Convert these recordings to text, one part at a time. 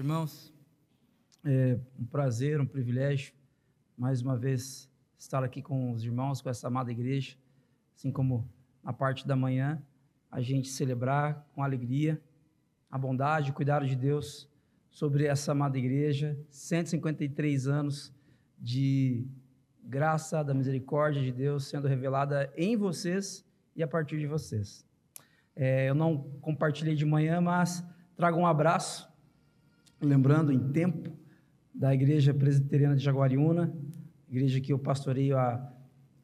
Irmãos, é um prazer, um privilégio, mais uma vez, estar aqui com os irmãos, com essa amada igreja, assim como na parte da manhã, a gente celebrar com alegria a bondade e cuidado de Deus sobre essa amada igreja, 153 anos de graça, da misericórdia de Deus sendo revelada em vocês e a partir de vocês. É, eu não compartilhei de manhã, mas trago um abraço lembrando em tempo da Igreja Presbiteriana de Jaguariúna, igreja que eu pastoreio há,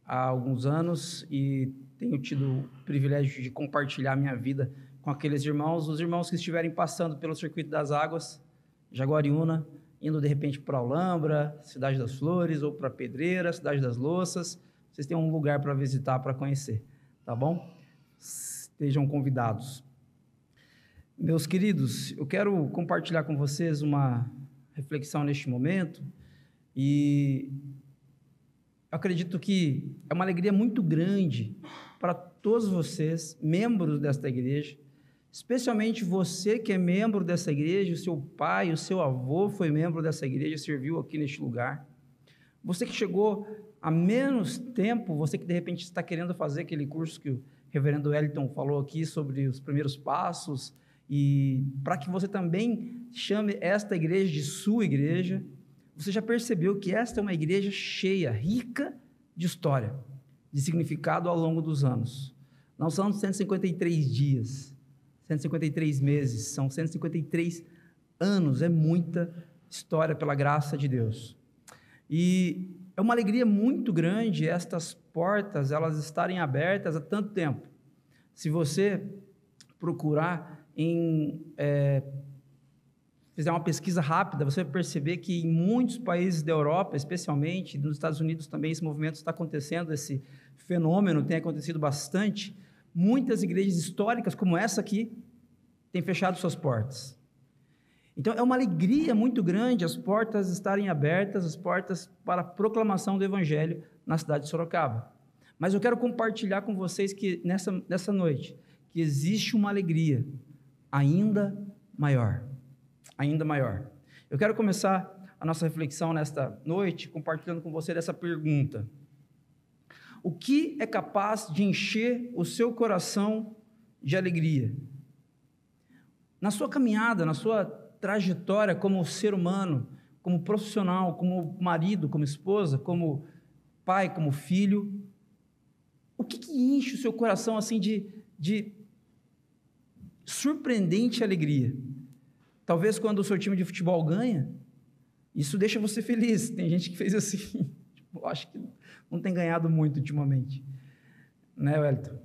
há alguns anos e tenho tido o privilégio de compartilhar minha vida com aqueles irmãos, os irmãos que estiverem passando pelo circuito das águas, Jaguariúna, indo de repente para Alhambra, Cidade das Flores, ou para Pedreira, Cidade das Louças, vocês têm um lugar para visitar, para conhecer, tá bom? Estejam convidados. Meus queridos, eu quero compartilhar com vocês uma reflexão neste momento e acredito que é uma alegria muito grande para todos vocês, membros desta igreja, especialmente você que é membro dessa igreja, o seu pai, o seu avô foi membro dessa igreja, serviu aqui neste lugar. Você que chegou há menos tempo, você que de repente está querendo fazer aquele curso que o reverendo Wellington falou aqui sobre os primeiros passos, e para que você também chame esta igreja de sua igreja, você já percebeu que esta é uma igreja cheia, rica de história, de significado ao longo dos anos. Não são 153 dias, 153 meses, são 153 anos, é muita história pela graça de Deus. E é uma alegria muito grande estas portas elas estarem abertas há tanto tempo. Se você procurar em é, fizer uma pesquisa rápida, você vai perceber que em muitos países da Europa, especialmente nos Estados Unidos também, esse movimento está acontecendo, esse fenômeno tem acontecido bastante. Muitas igrejas históricas, como essa aqui, têm fechado suas portas. Então é uma alegria muito grande as portas estarem abertas, as portas para a proclamação do Evangelho na cidade de Sorocaba. Mas eu quero compartilhar com vocês que nessa, nessa noite, que existe uma alegria ainda maior. Ainda maior. Eu quero começar a nossa reflexão nesta noite compartilhando com você dessa pergunta: O que é capaz de encher o seu coração de alegria? Na sua caminhada, na sua trajetória como ser humano, como profissional, como marido, como esposa, como pai, como filho, o que, que enche o seu coração assim de, de surpreendente alegria. Talvez quando o seu time de futebol ganha, isso deixa você feliz. Tem gente que fez assim. Tipo, acho que não tem ganhado muito ultimamente. Né, Wellington?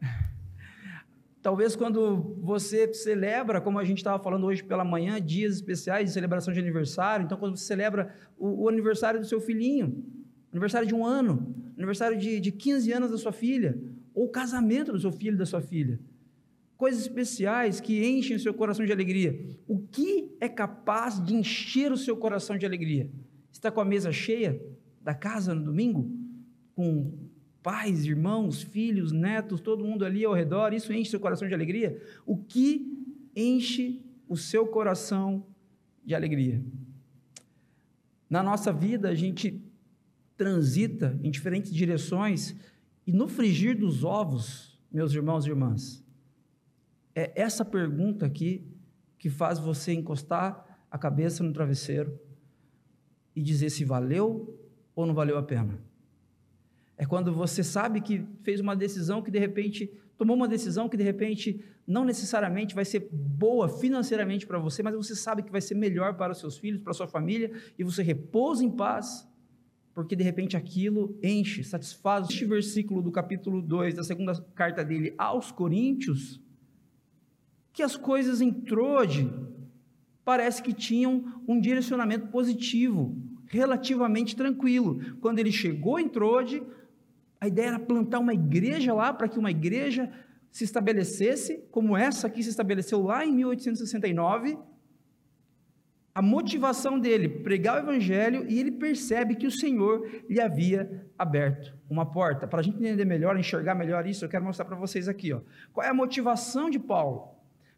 Talvez quando você celebra, como a gente estava falando hoje pela manhã, dias especiais de celebração de aniversário. Então, quando você celebra o, o aniversário do seu filhinho, aniversário de um ano, aniversário de, de 15 anos da sua filha, ou o casamento do seu filho e da sua filha coisas especiais que enchem o seu coração de alegria. O que é capaz de encher o seu coração de alegria? Está com a mesa cheia da casa no domingo? Com pais, irmãos, filhos, netos, todo mundo ali ao redor, isso enche seu coração de alegria? O que enche o seu coração de alegria? Na nossa vida, a gente transita em diferentes direções e no frigir dos ovos, meus irmãos e irmãs, é essa pergunta aqui que faz você encostar a cabeça no travesseiro e dizer se valeu ou não valeu a pena. É quando você sabe que fez uma decisão que de repente tomou uma decisão que de repente não necessariamente vai ser boa financeiramente para você, mas você sabe que vai ser melhor para os seus filhos, para a sua família, e você repousa em paz, porque de repente aquilo enche, satisfaz. Este versículo do capítulo 2 da segunda carta dele aos Coríntios que as coisas em Trode parece que tinham um direcionamento positivo, relativamente tranquilo. Quando ele chegou em Trode, a ideia era plantar uma igreja lá para que uma igreja se estabelecesse, como essa aqui se estabeleceu lá em 1869. A motivação dele, pregar o evangelho, e ele percebe que o Senhor lhe havia aberto uma porta. Para a gente entender melhor, enxergar melhor isso, eu quero mostrar para vocês aqui. Ó. Qual é a motivação de Paulo?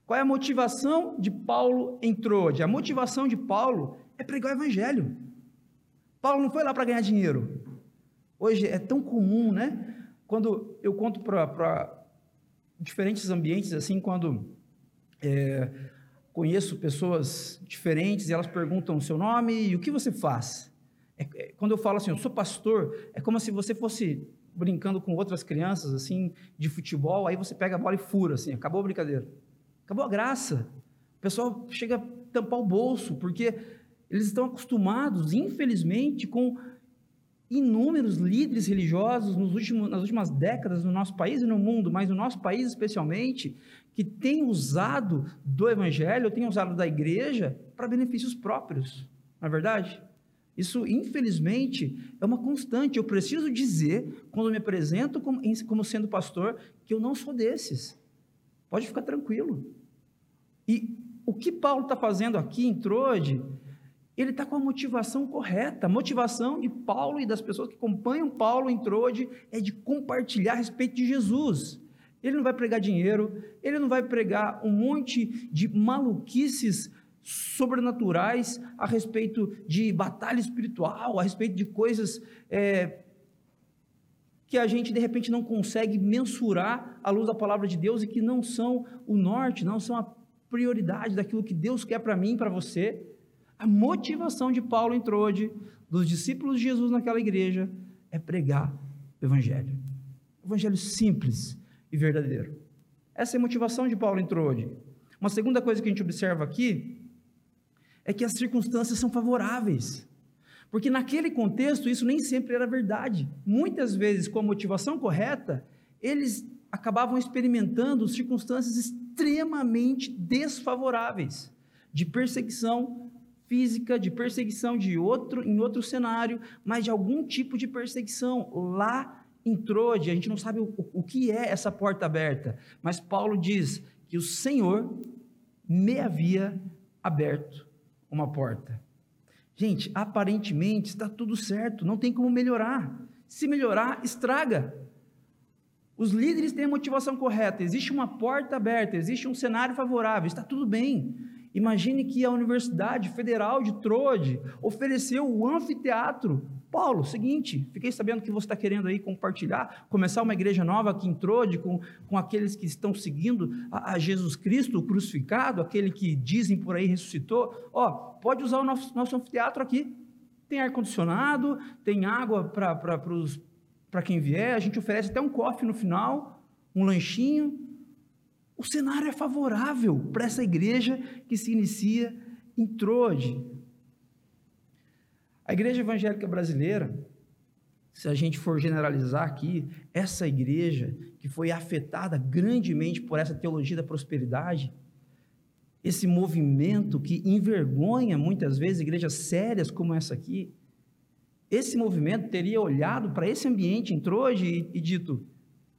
Qual é a motivação de Paulo em Troade? A motivação de Paulo é pregar o evangelho. Paulo não foi lá para ganhar dinheiro. Hoje é tão comum, né? Quando eu conto para diferentes ambientes, assim, quando é, conheço pessoas diferentes e elas perguntam o seu nome e o que você faz. É, é, quando eu falo assim, eu sou pastor, é como se você fosse brincando com outras crianças, assim, de futebol, aí você pega a bola e fura, assim, acabou a brincadeira. Acabou a graça. O pessoal chega a tampar o bolso, porque eles estão acostumados, infelizmente, com inúmeros líderes religiosos nos últimos, nas últimas décadas no nosso país e no mundo, mas no nosso país especialmente, que têm usado do evangelho, têm usado da igreja para benefícios próprios. Não é verdade? Isso, infelizmente, é uma constante. Eu preciso dizer, quando me apresento como, como sendo pastor, que eu não sou desses. Pode ficar tranquilo. E o que Paulo está fazendo aqui em Trode, ele está com a motivação correta. A motivação de Paulo e das pessoas que acompanham Paulo em Trode é de compartilhar a respeito de Jesus. Ele não vai pregar dinheiro, ele não vai pregar um monte de maluquices sobrenaturais a respeito de batalha espiritual, a respeito de coisas é, que a gente de repente não consegue mensurar à luz da palavra de Deus e que não são o norte, não são a prioridade daquilo que Deus quer para mim e para você. A motivação de Paulo em Trode, dos discípulos de Jesus naquela igreja, é pregar o Evangelho. Evangelho simples e verdadeiro. Essa é a motivação de Paulo em Trode. Uma segunda coisa que a gente observa aqui é que as circunstâncias são favoráveis. Porque naquele contexto isso nem sempre era verdade. Muitas vezes, com a motivação correta, eles acabavam experimentando circunstâncias extremamente desfavoráveis de perseguição física, de perseguição de outro em outro cenário, mas de algum tipo de perseguição lá em Trode. A gente não sabe o, o que é essa porta aberta, mas Paulo diz que o Senhor me havia aberto uma porta. Gente, aparentemente está tudo certo, não tem como melhorar. Se melhorar, estraga. Os líderes têm a motivação correta, existe uma porta aberta, existe um cenário favorável, está tudo bem. Imagine que a Universidade Federal de Trode ofereceu o anfiteatro. Paulo, seguinte, fiquei sabendo que você está querendo aí compartilhar, começar uma igreja nova aqui em Trode com, com aqueles que estão seguindo a, a Jesus Cristo crucificado, aquele que dizem por aí ressuscitou. Ó, pode usar o nosso, nosso anfiteatro aqui. Tem ar-condicionado, tem água para os para quem vier, a gente oferece até um coffee no final, um lanchinho. O cenário é favorável para essa igreja que se inicia em Trode. A igreja evangélica brasileira, se a gente for generalizar aqui, essa igreja que foi afetada grandemente por essa teologia da prosperidade, esse movimento que envergonha muitas vezes igrejas sérias como essa aqui, esse movimento teria olhado para esse ambiente em Troje e, e dito: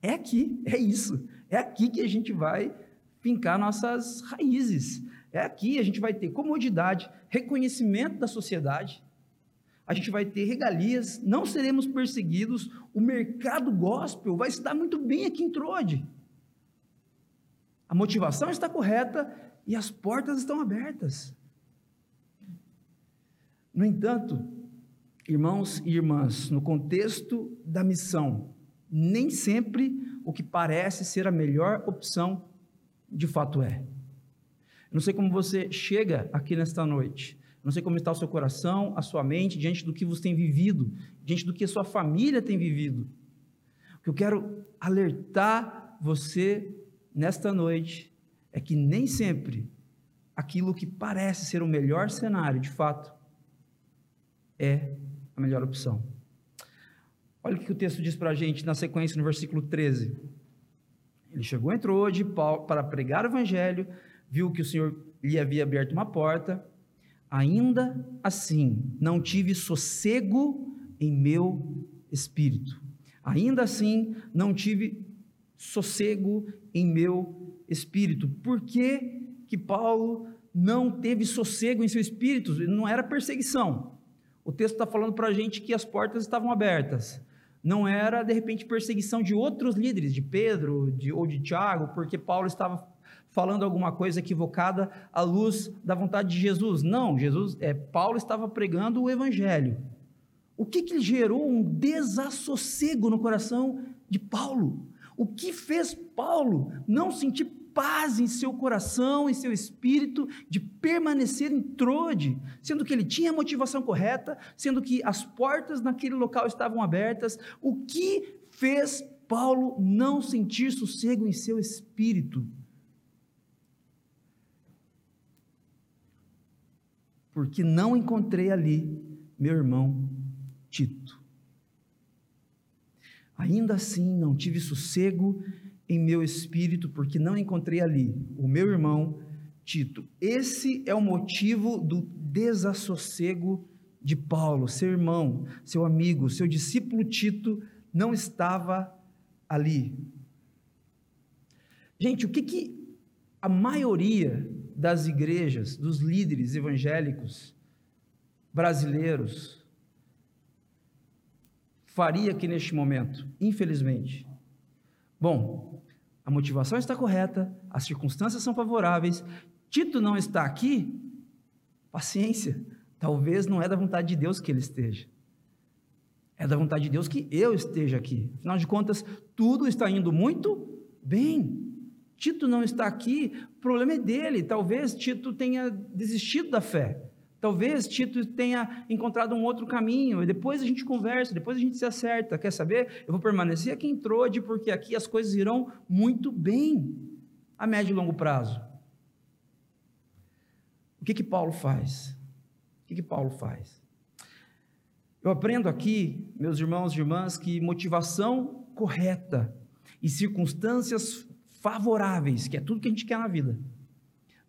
é aqui, é isso, é aqui que a gente vai fincar nossas raízes, é aqui a gente vai ter comodidade, reconhecimento da sociedade, a gente vai ter regalias, não seremos perseguidos, o mercado gospel vai se dar muito bem aqui em Trode. A motivação está correta e as portas estão abertas. No entanto, Irmãos e irmãs, no contexto da missão, nem sempre o que parece ser a melhor opção de fato é. não sei como você chega aqui nesta noite, não sei como está o seu coração, a sua mente, diante do que você tem vivido, diante do que a sua família tem vivido. O que eu quero alertar você nesta noite é que nem sempre aquilo que parece ser o melhor cenário, de fato, é a melhor opção. Olha o que o texto diz para a gente na sequência, no versículo 13. Ele chegou, entrou Paulo para pregar o evangelho, viu que o Senhor lhe havia aberto uma porta. Ainda assim, não tive sossego em meu espírito. Ainda assim, não tive sossego em meu espírito. Por que, que Paulo não teve sossego em seu espírito? Não era perseguição. O texto está falando para a gente que as portas estavam abertas. Não era, de repente, perseguição de outros líderes, de Pedro de, ou de Tiago, porque Paulo estava falando alguma coisa equivocada à luz da vontade de Jesus. Não, Jesus, é, Paulo estava pregando o evangelho. O que, que gerou um desassossego no coração de Paulo? O que fez Paulo não sentir paz em seu coração, em seu espírito, de permanecer em Trode, sendo que ele tinha a motivação correta, sendo que as portas naquele local estavam abertas. O que fez Paulo não sentir sossego em seu espírito? Porque não encontrei ali meu irmão Tito. Ainda assim, não tive sossego em meu espírito, porque não encontrei ali o meu irmão Tito. Esse é o motivo do desassossego de Paulo. Seu irmão, seu amigo, seu discípulo Tito não estava ali. Gente, o que, que a maioria das igrejas, dos líderes evangélicos brasileiros, faria aqui neste momento, infelizmente? Bom, a motivação está correta, as circunstâncias são favoráveis, Tito não está aqui, paciência, talvez não é da vontade de Deus que ele esteja. É da vontade de Deus que eu esteja aqui. Afinal de contas, tudo está indo muito bem. Tito não está aqui, o problema é dele. Talvez Tito tenha desistido da fé. Talvez Tito tenha encontrado um outro caminho, e depois a gente conversa, depois a gente se acerta. Quer saber? Eu vou permanecer aqui em Trode, porque aqui as coisas irão muito bem a médio e longo prazo. O que que Paulo faz? O que que Paulo faz? Eu aprendo aqui, meus irmãos e irmãs, que motivação correta e circunstâncias favoráveis, que é tudo que a gente quer na vida,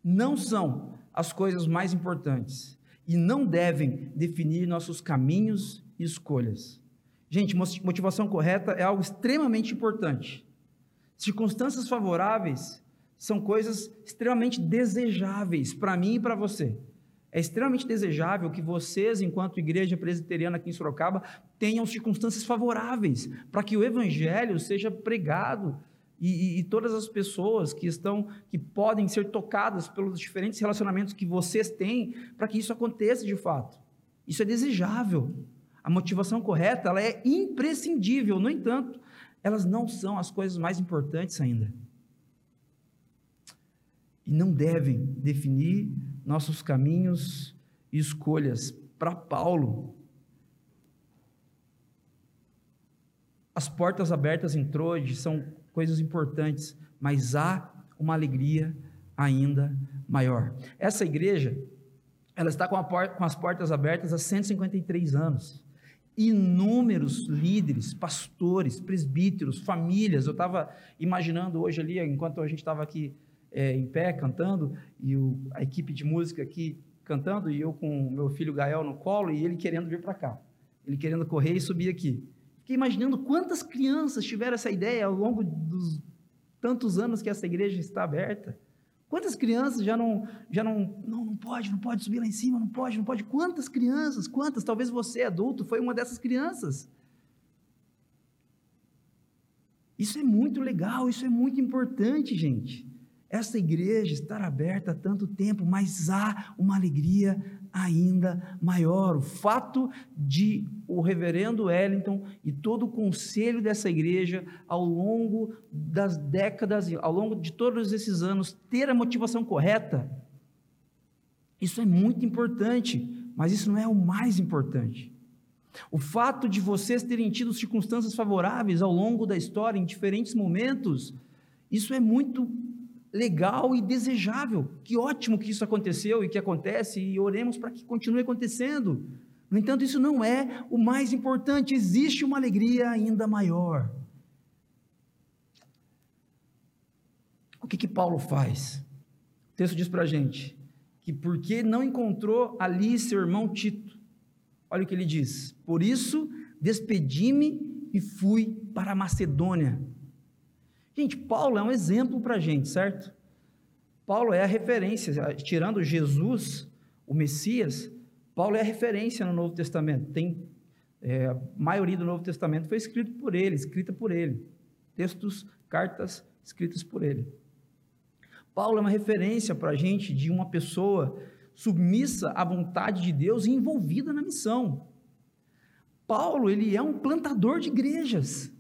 não são as coisas mais importantes e não devem definir nossos caminhos e escolhas. Gente, motivação correta é algo extremamente importante. Circunstâncias favoráveis são coisas extremamente desejáveis para mim e para você. É extremamente desejável que vocês, enquanto igreja presbiteriana aqui em Sorocaba, tenham circunstâncias favoráveis para que o evangelho seja pregado e, e, e, todas as pessoas que estão, que podem ser tocadas pelos diferentes relacionamentos que vocês têm, para que isso aconteça de fato. Isso é desejável. A motivação correta, ela é imprescindível. No entanto, elas não são as coisas mais importantes ainda. E não devem definir nossos caminhos e escolhas. Para Paulo, as portas abertas em Troade são coisas importantes, mas há uma alegria ainda maior. Essa igreja, ela está com, porta, com as portas abertas há 153 anos. Inúmeros líderes, pastores, presbíteros, famílias. Eu estava imaginando hoje ali, enquanto a gente estava aqui é, em pé cantando, e o, a equipe de música aqui cantando, e eu com o meu filho Gael no colo, e ele querendo vir para cá. Ele querendo correr e subir aqui. Fiquei imaginando quantas crianças tiveram essa ideia ao longo dos tantos anos que essa igreja está aberta. Quantas crianças já não, já não, não, não pode, não pode subir lá em cima, não pode, não pode. Quantas crianças, quantas? Talvez você, adulto, foi uma dessas crianças. Isso é muito legal, isso é muito importante, gente. Essa igreja estar aberta há tanto tempo, mas há uma alegria ainda maior. O fato de o reverendo Wellington e todo o conselho dessa igreja, ao longo das décadas, ao longo de todos esses anos, ter a motivação correta, isso é muito importante, mas isso não é o mais importante. O fato de vocês terem tido circunstâncias favoráveis ao longo da história, em diferentes momentos, isso é muito legal e desejável. Que ótimo que isso aconteceu e que acontece, e oremos para que continue acontecendo. No entanto, isso não é o mais importante, existe uma alegria ainda maior. O que, que Paulo faz? O texto diz para a gente que porque não encontrou ali seu irmão Tito, olha o que ele diz: por isso despedi-me e fui para a Macedônia. Gente, Paulo é um exemplo para a gente, certo? Paulo é a referência, tirando Jesus, o Messias, Paulo é a referência no Novo Testamento. Tem é, a maioria do Novo Testamento foi escrito por ele, escrita por ele. Textos, cartas escritas por ele. Paulo é uma referência para a gente de uma pessoa submissa à vontade de Deus e envolvida na missão. Paulo, ele é um plantador de igrejas.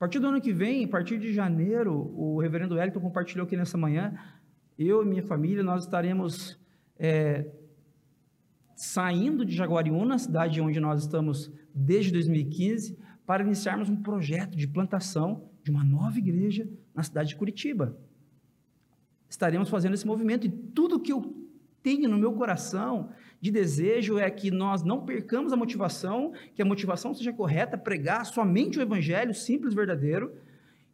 A partir do ano que vem, a partir de janeiro, o reverendo Wellington compartilhou aqui nessa manhã, eu e minha família, nós estaremos é, saindo de Jaguariúna, cidade onde nós estamos desde 2015, para iniciarmos um projeto de plantação de uma nova igreja na cidade de Curitiba. Estaremos fazendo esse movimento e tudo que eu tenho no meu coração de desejo é que nós não percamos a motivação, que a motivação seja correta, pregar somente o evangelho simples, verdadeiro,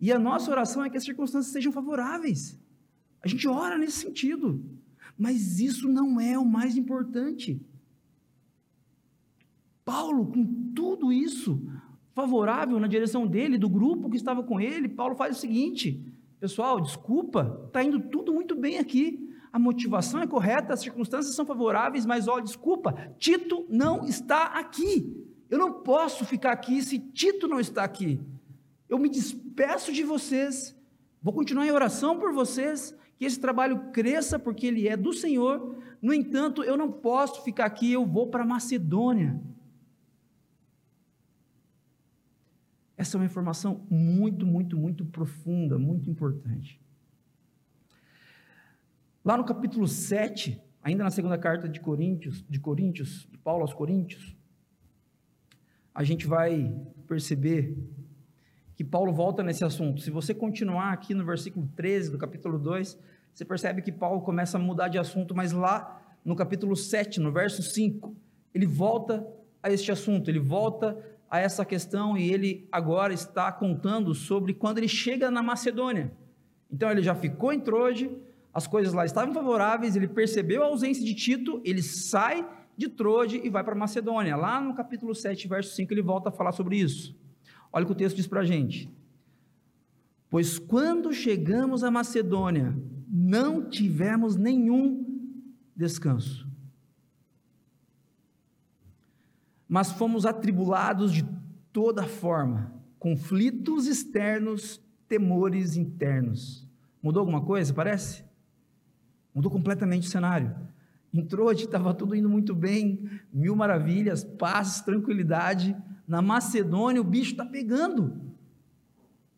e a nossa oração é que as circunstâncias sejam favoráveis. A gente ora nesse sentido, mas isso não é o mais importante. Paulo, com tudo isso favorável na direção dele, do grupo que estava com ele, Paulo faz o seguinte: pessoal, desculpa, está indo tudo muito bem aqui. A motivação é correta, as circunstâncias são favoráveis, mas olha, desculpa, Tito não está aqui. Eu não posso ficar aqui se Tito não está aqui. Eu me despeço de vocês, vou continuar em oração por vocês, que esse trabalho cresça, porque ele é do Senhor. No entanto, eu não posso ficar aqui, eu vou para Macedônia. Essa é uma informação muito, muito, muito profunda, muito importante. Lá no capítulo 7, ainda na segunda carta de Coríntios, de Coríntios, de Paulo aos Coríntios, a gente vai perceber que Paulo volta nesse assunto. Se você continuar aqui no versículo 13 do capítulo 2, você percebe que Paulo começa a mudar de assunto, mas lá no capítulo 7, no verso 5, ele volta a este assunto, ele volta a essa questão e ele agora está contando sobre quando ele chega na Macedônia. Então ele já ficou em Troje, as coisas lá estavam favoráveis, ele percebeu a ausência de Tito, ele sai de Troje e vai para Macedônia. Lá no capítulo 7, verso 5, ele volta a falar sobre isso. Olha o que o texto diz para a gente. Pois quando chegamos a Macedônia, não tivemos nenhum descanso mas fomos atribulados de toda forma, conflitos externos, temores internos. Mudou alguma coisa, parece? Mudou completamente o cenário. Entrou, estava tudo indo muito bem, mil maravilhas, paz, tranquilidade. Na Macedônia, o bicho está pegando.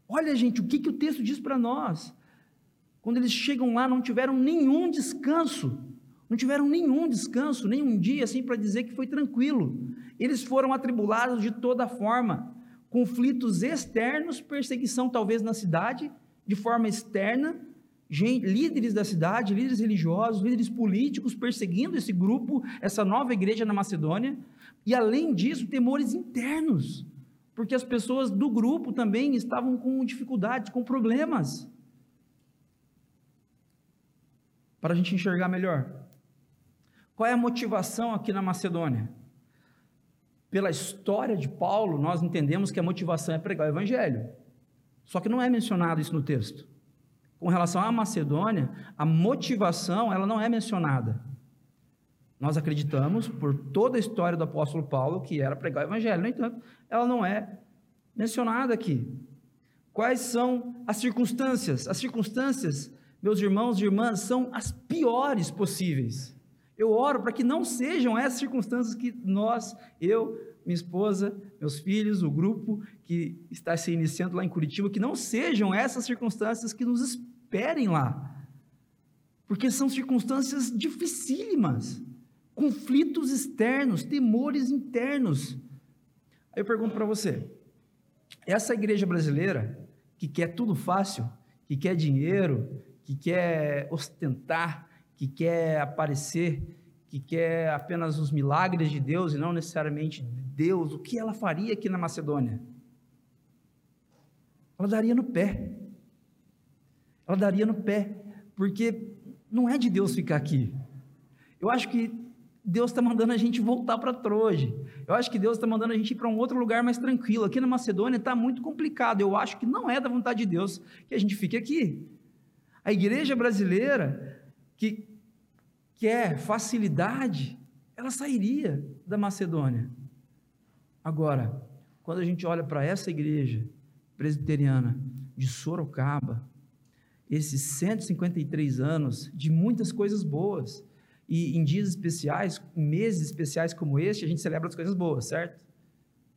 Olha, gente, o que, que o texto diz para nós? Quando eles chegam lá, não tiveram nenhum descanso. Não tiveram nenhum descanso, nenhum dia assim para dizer que foi tranquilo. Eles foram atribulados de toda forma, conflitos externos, perseguição talvez na cidade, de forma externa, gente, líderes da cidade, líderes religiosos, líderes políticos perseguindo esse grupo, essa nova igreja na Macedônia, e além disso, temores internos, porque as pessoas do grupo também estavam com dificuldades, com problemas. Para a gente enxergar melhor. Qual é a motivação aqui na Macedônia? Pela história de Paulo, nós entendemos que a motivação é pregar o evangelho. Só que não é mencionado isso no texto. Com relação à Macedônia, a motivação ela não é mencionada. Nós acreditamos, por toda a história do apóstolo Paulo, que era pregar o evangelho. No entanto, ela não é mencionada aqui. Quais são as circunstâncias? As circunstâncias, meus irmãos e irmãs, são as piores possíveis. Eu oro para que não sejam essas circunstâncias que nós, eu, minha esposa, meus filhos, o grupo que está se iniciando lá em Curitiba, que não sejam essas circunstâncias que nos esperem lá. Porque são circunstâncias dificílimas, conflitos externos, temores internos. Aí eu pergunto para você: essa igreja brasileira, que quer tudo fácil, que quer dinheiro, que quer ostentar, que quer aparecer, que quer apenas os milagres de Deus e não necessariamente Deus, o que ela faria aqui na Macedônia? Ela daria no pé. Ela daria no pé, porque não é de Deus ficar aqui. Eu acho que Deus está mandando a gente voltar para Troje. Eu acho que Deus está mandando a gente ir para um outro lugar mais tranquilo. Aqui na Macedônia está muito complicado. Eu acho que não é da vontade de Deus que a gente fique aqui. A igreja brasileira que quer facilidade, ela sairia da Macedônia. Agora, quando a gente olha para essa igreja presbiteriana de Sorocaba, esses 153 anos de muitas coisas boas. E em dias especiais, meses especiais como este, a gente celebra as coisas boas, certo?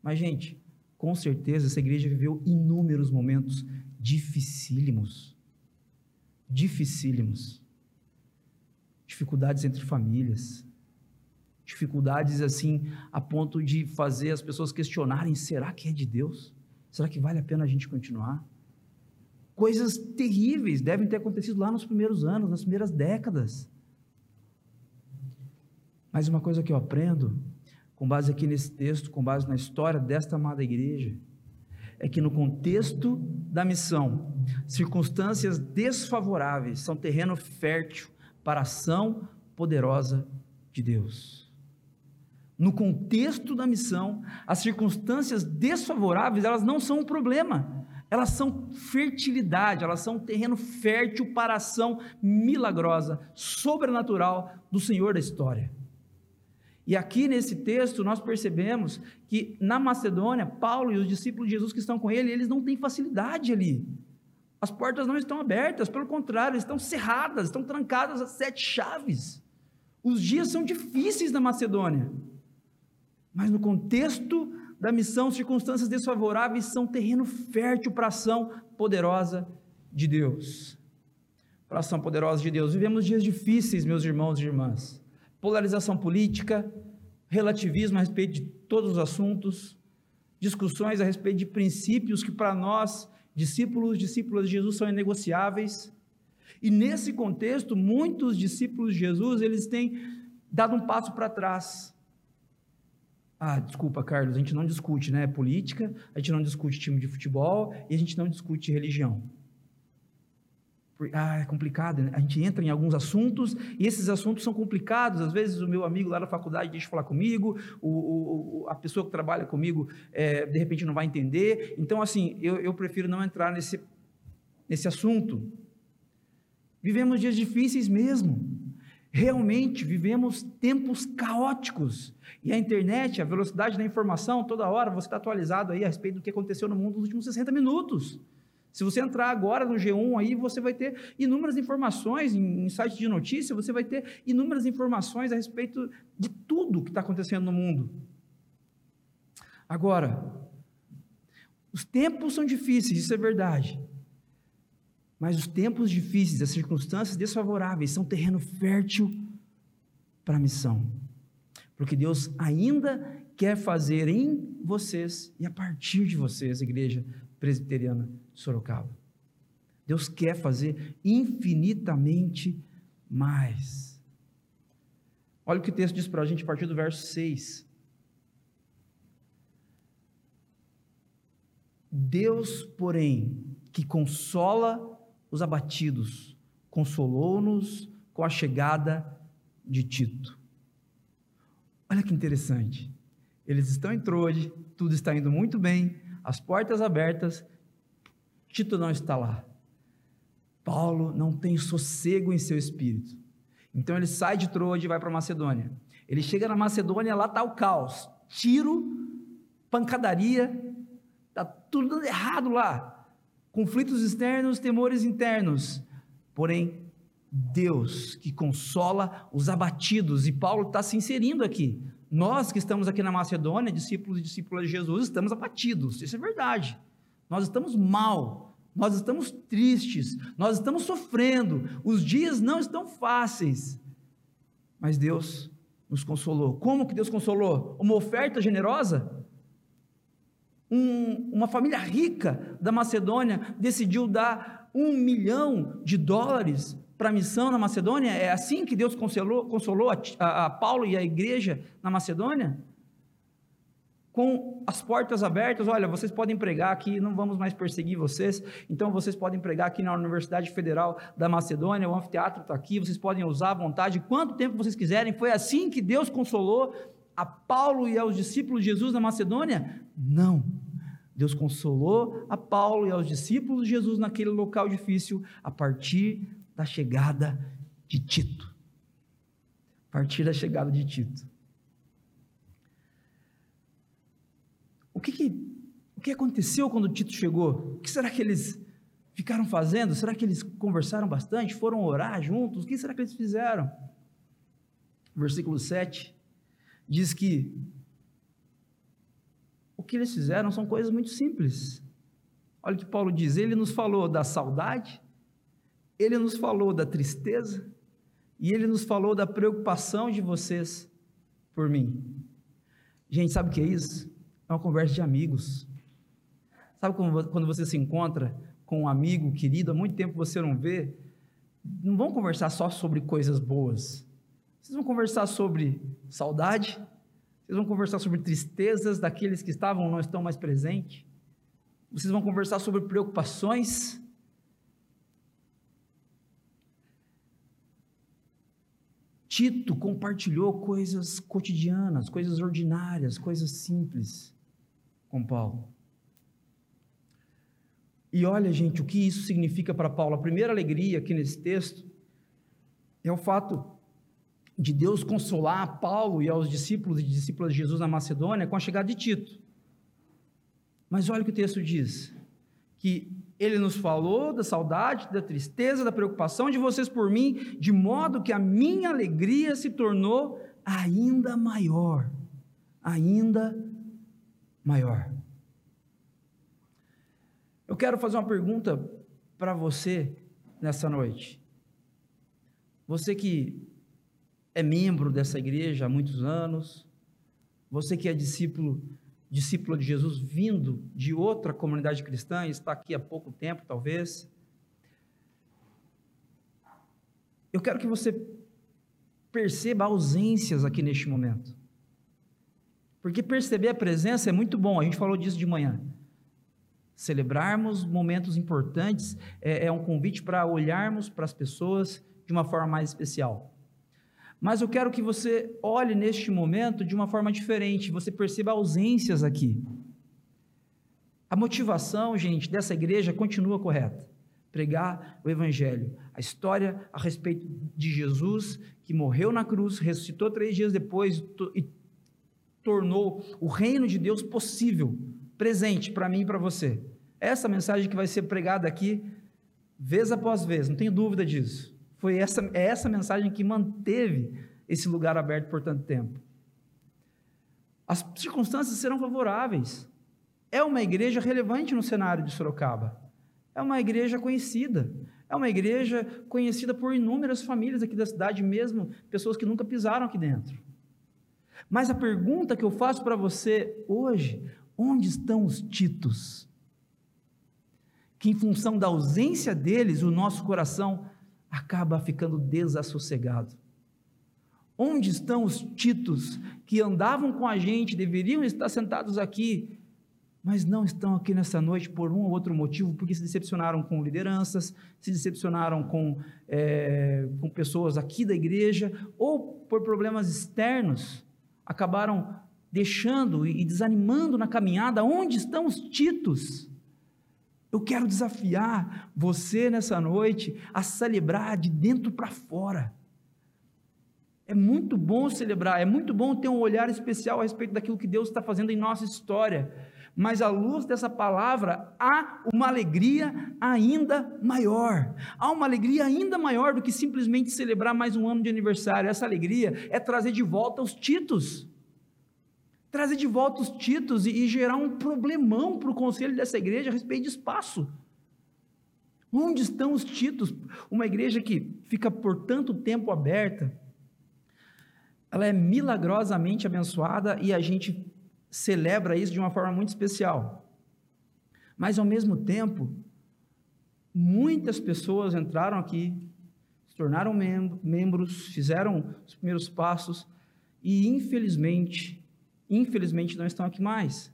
Mas, gente, com certeza essa igreja viveu inúmeros momentos dificílimos. Dificílimos. Dificuldades entre famílias. Dificuldades assim, a ponto de fazer as pessoas questionarem: será que é de Deus? Será que vale a pena a gente continuar? Coisas terríveis devem ter acontecido lá nos primeiros anos, nas primeiras décadas. Mas uma coisa que eu aprendo, com base aqui nesse texto, com base na história desta amada igreja, é que no contexto da missão, circunstâncias desfavoráveis são terreno fértil para a ação poderosa de Deus. No contexto da missão, as circunstâncias desfavoráveis, elas não são um problema, elas são fertilidade, elas são um terreno fértil para a ação milagrosa, sobrenatural do Senhor da história. E aqui nesse texto nós percebemos que na Macedônia, Paulo e os discípulos de Jesus que estão com ele, eles não têm facilidade ali. As portas não estão abertas, pelo contrário, estão cerradas, estão trancadas a sete chaves. Os dias são difíceis na Macedônia. Mas no contexto da missão, circunstâncias desfavoráveis são terreno fértil para a ação poderosa de Deus. Para a ação poderosa de Deus. Vivemos dias difíceis, meus irmãos e irmãs polarização política, relativismo a respeito de todos os assuntos, discussões a respeito de princípios que para nós, discípulos, discípulas de Jesus, são inegociáveis. E nesse contexto, muitos discípulos de Jesus, eles têm dado um passo para trás. Ah, desculpa, Carlos, a gente não discute né, política, a gente não discute time de futebol e a gente não discute religião ah, é complicado, né? a gente entra em alguns assuntos e esses assuntos são complicados. Às vezes o meu amigo lá na faculdade deixa falar comigo, o, o, a pessoa que trabalha comigo é, de repente não vai entender. Então, assim, eu, eu prefiro não entrar nesse, nesse assunto. Vivemos dias difíceis mesmo. Realmente vivemos tempos caóticos. E a internet, a velocidade da informação, toda hora você está atualizado aí a respeito do que aconteceu no mundo nos últimos 60 minutos. Se você entrar agora no G1 aí, você vai ter inúmeras informações em, em sites de notícia, você vai ter inúmeras informações a respeito de tudo que está acontecendo no mundo. Agora, os tempos são difíceis, isso é verdade. Mas os tempos difíceis, as circunstâncias desfavoráveis, são terreno fértil para a missão. Porque Deus ainda quer fazer em vocês e a partir de vocês, igreja presbiteriana Sorocaba. Deus quer fazer infinitamente mais. Olha o que o texto diz para a gente a partir do verso 6. Deus, porém, que consola os abatidos, consolou-nos com a chegada de Tito. Olha que interessante. Eles estão em Troade, tudo está indo muito bem, as portas abertas, Tito não está lá. Paulo não tem sossego em seu espírito. Então ele sai de Troade e vai para Macedônia. Ele chega na Macedônia, lá está o caos. Tiro, pancadaria, está tudo errado lá. Conflitos externos, temores internos. Porém, Deus que consola os abatidos, e Paulo está se inserindo aqui. Nós que estamos aqui na Macedônia, discípulos e discípulas de Jesus, estamos abatidos, isso é verdade. Nós estamos mal, nós estamos tristes, nós estamos sofrendo, os dias não estão fáceis. Mas Deus nos consolou. Como que Deus consolou? Uma oferta generosa? Um, uma família rica da Macedônia decidiu dar um milhão de dólares para a missão na Macedônia? É assim que Deus consolou, consolou a, a, a Paulo e a igreja na Macedônia? com as portas abertas, olha, vocês podem pregar aqui, não vamos mais perseguir vocês, então vocês podem pregar aqui na Universidade Federal da Macedônia, o anfiteatro está aqui, vocês podem usar à vontade, quanto tempo vocês quiserem. Foi assim que Deus consolou a Paulo e aos discípulos de Jesus na Macedônia? Não. Deus consolou a Paulo e aos discípulos de Jesus naquele local difícil a partir da chegada de Tito. A partir da chegada de Tito. O que, que, o que aconteceu quando Tito chegou? O que será que eles ficaram fazendo? Será que eles conversaram bastante? Foram orar juntos? O que será que eles fizeram? Versículo 7 diz que o que eles fizeram são coisas muito simples. Olha o que Paulo diz: ele nos falou da saudade, ele nos falou da tristeza, e ele nos falou da preocupação de vocês por mim. Gente, sabe o que é isso? É uma conversa de amigos. Sabe quando você se encontra com um amigo querido, há muito tempo você não vê? Não vão conversar só sobre coisas boas. Vocês vão conversar sobre saudade, vocês vão conversar sobre tristezas daqueles que estavam ou não estão mais presentes. Vocês vão conversar sobre preocupações. Tito compartilhou coisas cotidianas, coisas ordinárias, coisas simples com Paulo. E olha, gente, o que isso significa para Paulo. A primeira alegria aqui nesse texto é o fato de Deus consolar Paulo e aos discípulos e discípulas de Jesus na Macedônia com a chegada de Tito. Mas olha o que o texto diz: que ele nos falou da saudade, da tristeza, da preocupação de vocês por mim, de modo que a minha alegria se tornou ainda maior. Ainda maior. Eu quero fazer uma pergunta para você nessa noite. Você que é membro dessa igreja há muitos anos, você que é discípulo, discípulo de Jesus vindo de outra comunidade cristã, está aqui há pouco tempo, talvez. Eu quero que você perceba ausências aqui neste momento. Porque perceber a presença é muito bom, a gente falou disso de manhã. Celebrarmos momentos importantes é, é um convite para olharmos para as pessoas de uma forma mais especial. Mas eu quero que você olhe neste momento de uma forma diferente, você perceba ausências aqui. A motivação, gente, dessa igreja continua correta. Pregar o Evangelho, a história a respeito de Jesus, que morreu na cruz, ressuscitou três dias depois e tornou o reino de Deus possível, presente para mim e para você. Essa mensagem que vai ser pregada aqui, vez após vez, não tenho dúvida disso. Foi essa, é essa mensagem que manteve esse lugar aberto por tanto tempo. As circunstâncias serão favoráveis. É uma igreja relevante no cenário de Sorocaba. É uma igreja conhecida. É uma igreja conhecida por inúmeras famílias aqui da cidade, mesmo pessoas que nunca pisaram aqui dentro. Mas a pergunta que eu faço para você hoje: onde estão os Titos? Que, em função da ausência deles, o nosso coração acaba ficando desassossegado. Onde estão os titos que andavam com a gente, deveriam estar sentados aqui, mas não estão aqui nessa noite por um ou outro motivo, porque se decepcionaram com lideranças, se decepcionaram com, é, com pessoas aqui da igreja, ou por problemas externos, acabaram deixando e desanimando na caminhada. Onde estão os titos? Eu quero desafiar você nessa noite a celebrar de dentro para fora. É muito bom celebrar, é muito bom ter um olhar especial a respeito daquilo que Deus está fazendo em nossa história. Mas à luz dessa palavra, há uma alegria ainda maior. Há uma alegria ainda maior do que simplesmente celebrar mais um ano de aniversário. Essa alegria é trazer de volta os títulos trazer de volta os títulos e, e gerar um problemão para o conselho dessa igreja a respeito de espaço. Onde estão os títulos? Uma igreja que fica por tanto tempo aberta, ela é milagrosamente abençoada e a gente celebra isso de uma forma muito especial. Mas ao mesmo tempo, muitas pessoas entraram aqui, se tornaram membros, fizeram os primeiros passos e infelizmente infelizmente não estão aqui mais.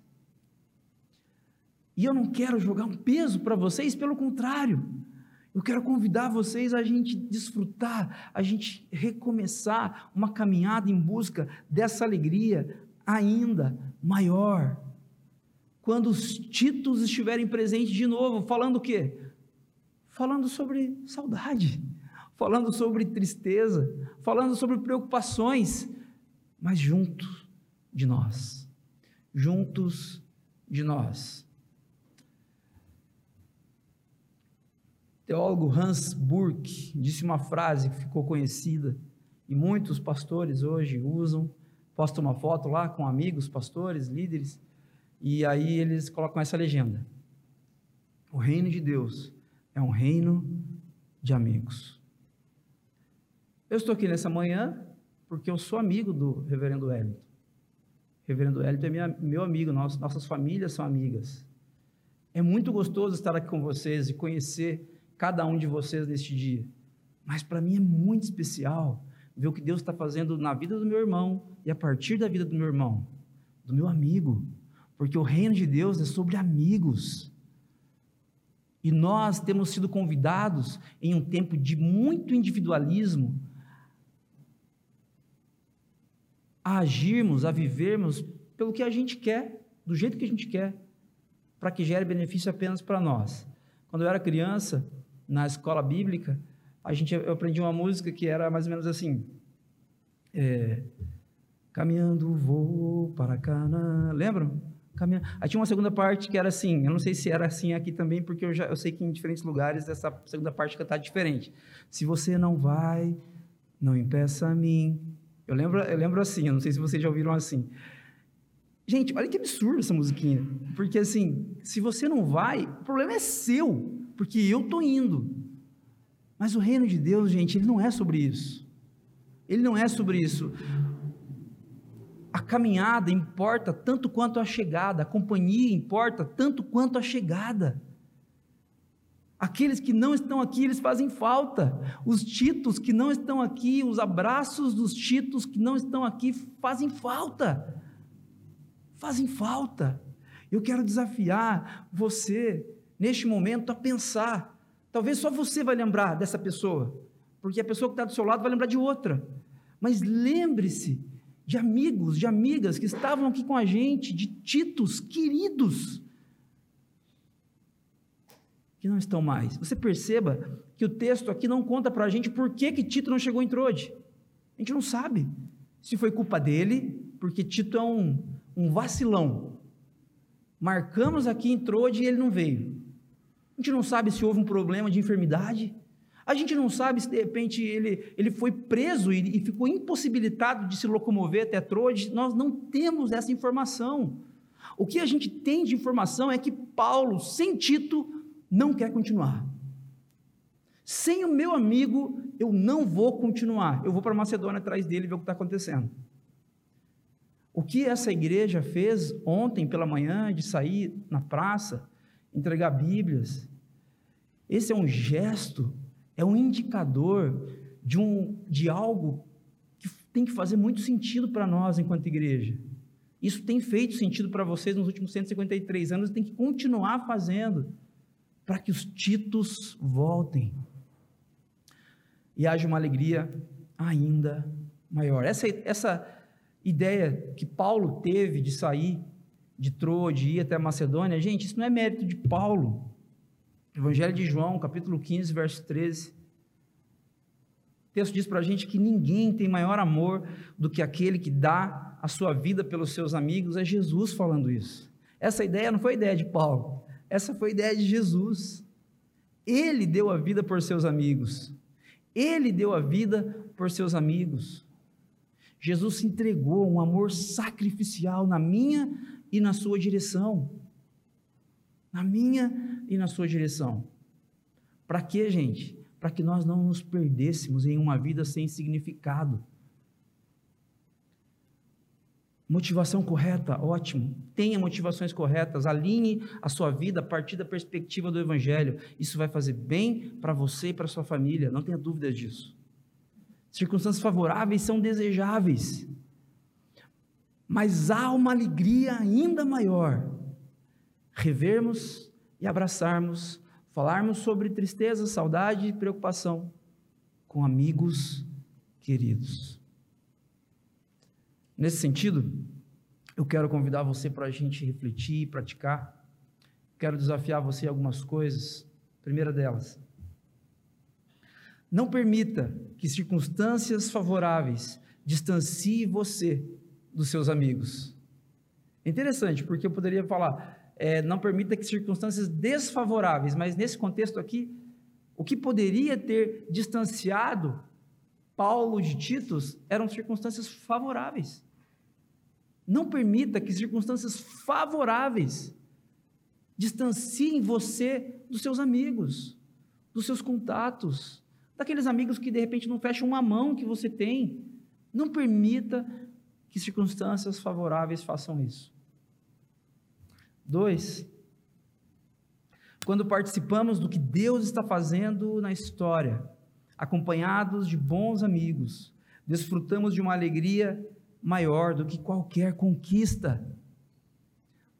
E eu não quero jogar um peso para vocês, pelo contrário, eu quero convidar vocês a gente desfrutar, a gente recomeçar uma caminhada em busca dessa alegria ainda maior. Quando os títulos estiverem presentes de novo, falando o quê? Falando sobre saudade, falando sobre tristeza, falando sobre preocupações, mas juntos de nós, juntos de nós. teólogo Hans Burke disse uma frase que ficou conhecida e muitos pastores hoje usam. Posta uma foto lá com amigos, pastores, líderes, e aí eles colocam essa legenda: O reino de Deus é um reino de amigos. Eu estou aqui nessa manhã porque eu sou amigo do reverendo Wellington. Reverendo Wellington é minha, meu amigo, nós, nossas famílias são amigas. É muito gostoso estar aqui com vocês e conhecer cada um de vocês neste dia. Mas para mim é muito especial ver o que Deus está fazendo na vida do meu irmão e a partir da vida do meu irmão, do meu amigo. Porque o reino de Deus é sobre amigos. E nós temos sido convidados em um tempo de muito individualismo a agirmos, a vivermos pelo que a gente quer, do jeito que a gente quer, para que gere benefício apenas para nós. Quando eu era criança, na escola bíblica, a gente, eu aprendi uma música que era mais ou menos assim: é, Caminhando vou para Canaã. Lembram? Caminha... Aí tinha uma segunda parte que era assim, eu não sei se era assim aqui também, porque eu, já, eu sei que em diferentes lugares essa segunda parte cantar diferente. Se você não vai, não impeça a mim. Eu lembro, eu lembro assim, eu não sei se vocês já ouviram assim. Gente, olha que absurdo essa musiquinha. Porque assim, se você não vai, o problema é seu, porque eu estou indo. Mas o reino de Deus, gente, ele não é sobre isso. Ele não é sobre isso. A caminhada importa tanto quanto a chegada, a companhia importa tanto quanto a chegada. Aqueles que não estão aqui, eles fazem falta. Os títulos que não estão aqui, os abraços dos títulos que não estão aqui, fazem falta. Fazem falta. Eu quero desafiar você, neste momento, a pensar. Talvez só você vai lembrar dessa pessoa, porque a pessoa que está do seu lado vai lembrar de outra. Mas lembre-se de amigos, de amigas que estavam aqui com a gente, de titos queridos que não estão mais. Você perceba que o texto aqui não conta para a gente por que, que Tito não chegou em Trode. A gente não sabe se foi culpa dele, porque Tito é um, um vacilão. Marcamos aqui em Trode e ele não veio. A gente não sabe se houve um problema de enfermidade. A gente não sabe se de repente ele, ele foi preso e, e ficou impossibilitado de se locomover até Trode. Nós não temos essa informação. O que a gente tem de informação é que Paulo, sem Tito, não quer continuar. Sem o meu amigo, eu não vou continuar. Eu vou para Macedônia atrás dele ver o que está acontecendo. O que essa igreja fez ontem pela manhã, de sair na praça, entregar Bíblias, esse é um gesto, é um indicador de, um, de algo que tem que fazer muito sentido para nós enquanto igreja. Isso tem feito sentido para vocês nos últimos 153 anos e tem que continuar fazendo para que os títulos voltem e haja uma alegria ainda maior. Essa, essa ideia que Paulo teve de sair de Troa, de ir até Macedônia, gente, isso não é mérito de Paulo. Evangelho de João, capítulo 15, verso 13. O texto diz para a gente que ninguém tem maior amor do que aquele que dá a sua vida pelos seus amigos. É Jesus falando isso. Essa ideia não foi ideia de Paulo. Essa foi a ideia de Jesus. Ele deu a vida por seus amigos. Ele deu a vida por seus amigos. Jesus se entregou um amor sacrificial na minha e na sua direção. Na minha e na sua direção. Para quê, gente? Para que nós não nos perdêssemos em uma vida sem significado. Motivação correta, ótimo. Tenha motivações corretas, alinhe a sua vida a partir da perspectiva do Evangelho. Isso vai fazer bem para você e para sua família, não tenha dúvidas disso. Circunstâncias favoráveis são desejáveis, mas há uma alegria ainda maior revermos e abraçarmos, falarmos sobre tristeza, saudade e preocupação com amigos queridos. Nesse sentido, eu quero convidar você para a gente refletir e praticar. Quero desafiar você em algumas coisas. Primeira delas, não permita que circunstâncias favoráveis distanciem você dos seus amigos. É interessante, porque eu poderia falar, é, não permita que circunstâncias desfavoráveis, mas nesse contexto aqui, O que poderia ter distanciado Paulo de Titos eram circunstâncias favoráveis. Não permita que circunstâncias favoráveis distanciem você dos seus amigos, dos seus contatos, daqueles amigos que de repente não fecham uma mão que você tem. Não permita que circunstâncias favoráveis façam isso. Dois, quando participamos do que Deus está fazendo na história, acompanhados de bons amigos, desfrutamos de uma alegria maior do que qualquer conquista.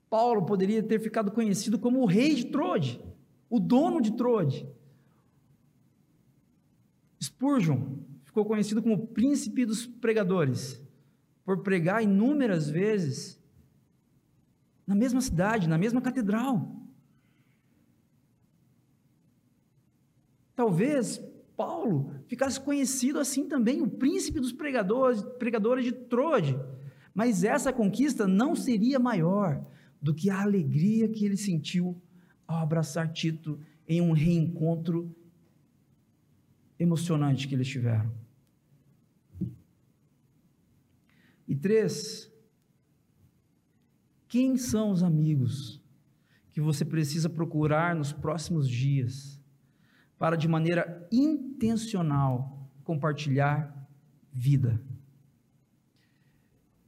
Paulo poderia ter ficado conhecido como o rei de Troade, o dono de Troade. Spurgeon ficou conhecido como o príncipe dos pregadores, por pregar inúmeras vezes na mesma cidade, na mesma catedral. Talvez Paulo ficasse conhecido assim também, o príncipe dos pregadores, pregadores de Troade. Mas essa conquista não seria maior do que a alegria que ele sentiu ao abraçar Tito em um reencontro emocionante que eles tiveram. E três, quem são os amigos que você precisa procurar nos próximos dias? Para de maneira intencional compartilhar vida.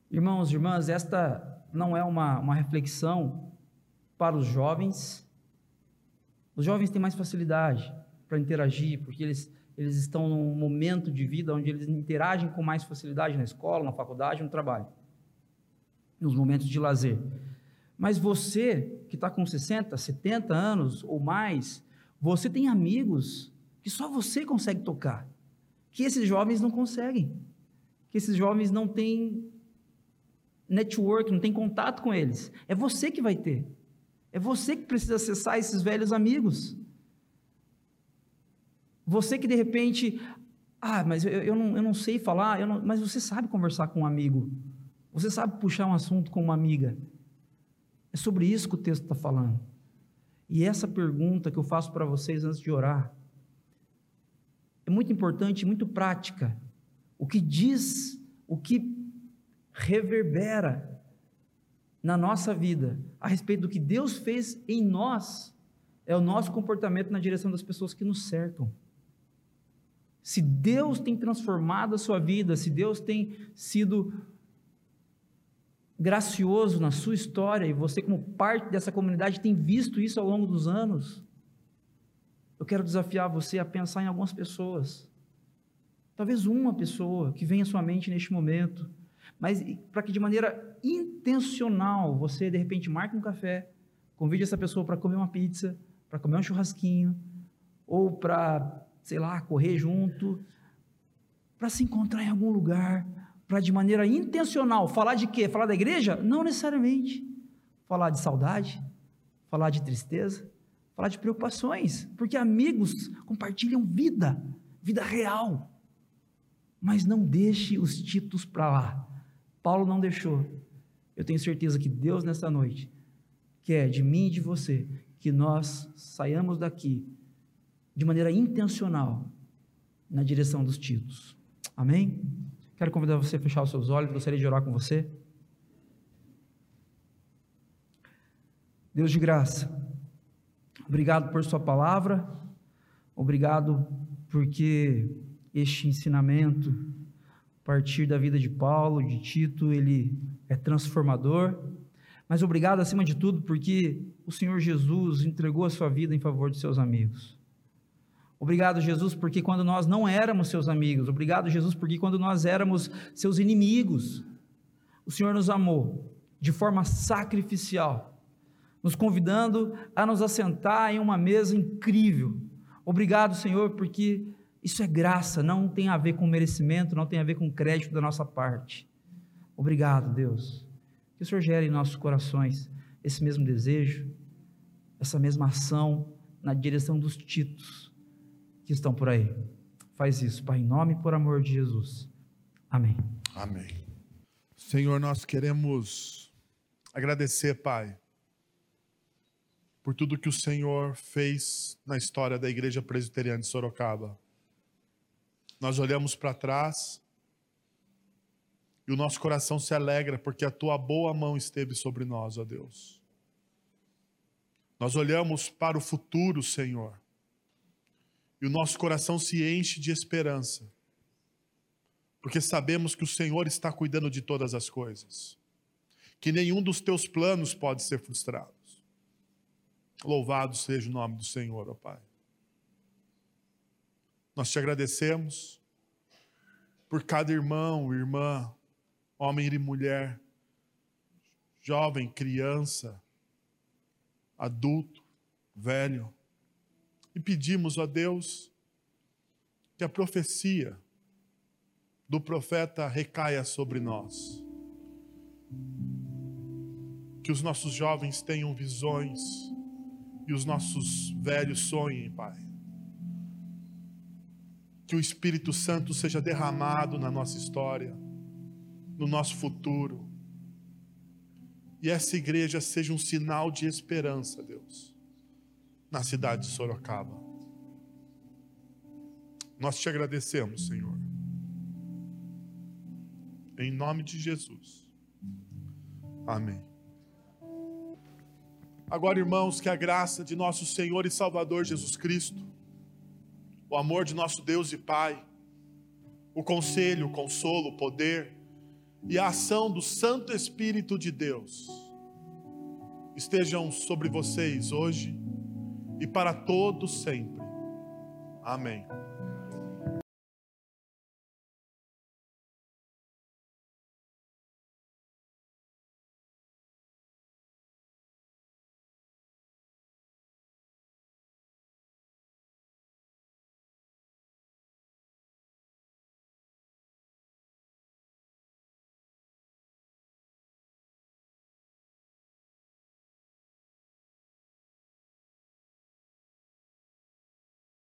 Irmãos e irmãs, esta não é uma, uma reflexão para os jovens. Os jovens têm mais facilidade para interagir, porque eles, eles estão num momento de vida onde eles interagem com mais facilidade na escola, na faculdade, no trabalho, nos momentos de lazer. Mas você, que está com 60, 70 anos ou mais, você tem amigos que só você consegue tocar, que esses jovens não conseguem, que esses jovens não têm network, não têm contato com eles. É você que vai ter. É você que precisa acessar esses velhos amigos. Você que de repente, ah, mas eu, eu, não, eu não sei falar, não, mas você sabe conversar com um amigo. Você sabe puxar um assunto com uma amiga. É sobre isso que o texto está falando. E essa pergunta que eu faço para vocês antes de orar é muito importante, muito prática. O que diz, o que reverbera na nossa vida a respeito do que Deus fez em nós é o nosso comportamento na direção das pessoas que nos cercam. Se Deus tem transformado a sua vida, se Deus tem sido gracioso na sua história e você, como parte dessa comunidade, tem visto isso ao longo dos anos. Eu quero desafiar você a pensar em algumas pessoas. Talvez uma pessoa que venha à sua mente neste momento, mas para que de maneira intencional você de repente marque um café, convide essa pessoa para comer uma pizza, para comer um churrasquinho, ou para, sei lá, correr junto, para se encontrar em algum lugar, para de maneira intencional falar de quê? Falar da igreja? Não necessariamente. Falar de saudade, falar de tristeza, falar de preocupações, porque amigos compartilham vida, vida real. Mas não deixe os títulos para lá. Paulo não deixou. Eu tenho certeza que Deus nessa noite quer de mim e de você que nós saiamos daqui de maneira intencional na direção dos títulos. Amém? Quero convidar você a fechar os seus olhos, gostaria de orar com você. Deus de graça, obrigado por Sua palavra, obrigado porque este ensinamento, a partir da vida de Paulo, de Tito, ele é transformador, mas obrigado acima de tudo porque o Senhor Jesus entregou a sua vida em favor de seus amigos. Obrigado, Jesus, porque quando nós não éramos seus amigos, obrigado, Jesus, porque quando nós éramos seus inimigos, o Senhor nos amou de forma sacrificial, nos convidando a nos assentar em uma mesa incrível. Obrigado, Senhor, porque isso é graça, não tem a ver com merecimento, não tem a ver com crédito da nossa parte. Obrigado, Deus. Que o Senhor gere em nossos corações esse mesmo desejo, essa mesma ação na direção dos títulos que estão por aí. Faz isso, Pai, em nome e por amor de Jesus. Amém. Amém. Senhor, nós queremos agradecer, Pai, por tudo que o Senhor fez na história da Igreja Presbiteriana de Sorocaba. Nós olhamos para trás e o nosso coração se alegra porque a tua boa mão esteve sobre nós, ó Deus. Nós olhamos para o futuro, Senhor, e o nosso coração se enche de esperança, porque sabemos que o Senhor está cuidando de todas as coisas, que nenhum dos teus planos pode ser frustrado. Louvado seja o nome do Senhor, ó Pai. Nós te agradecemos por cada irmão, irmã, homem e mulher, jovem, criança, adulto, velho. E pedimos a Deus que a profecia do profeta recaia sobre nós. Que os nossos jovens tenham visões e os nossos velhos sonhem, Pai. Que o Espírito Santo seja derramado na nossa história, no nosso futuro. E essa igreja seja um sinal de esperança, Deus, na cidade de Sorocaba. Nós te agradecemos, Senhor. Em nome de Jesus. Amém. Agora, irmãos, que a graça de nosso Senhor e Salvador Jesus Cristo, o amor de nosso Deus e Pai, o conselho, o consolo, o poder e a ação do Santo Espírito de Deus estejam sobre vocês hoje e para todos sempre. Amém.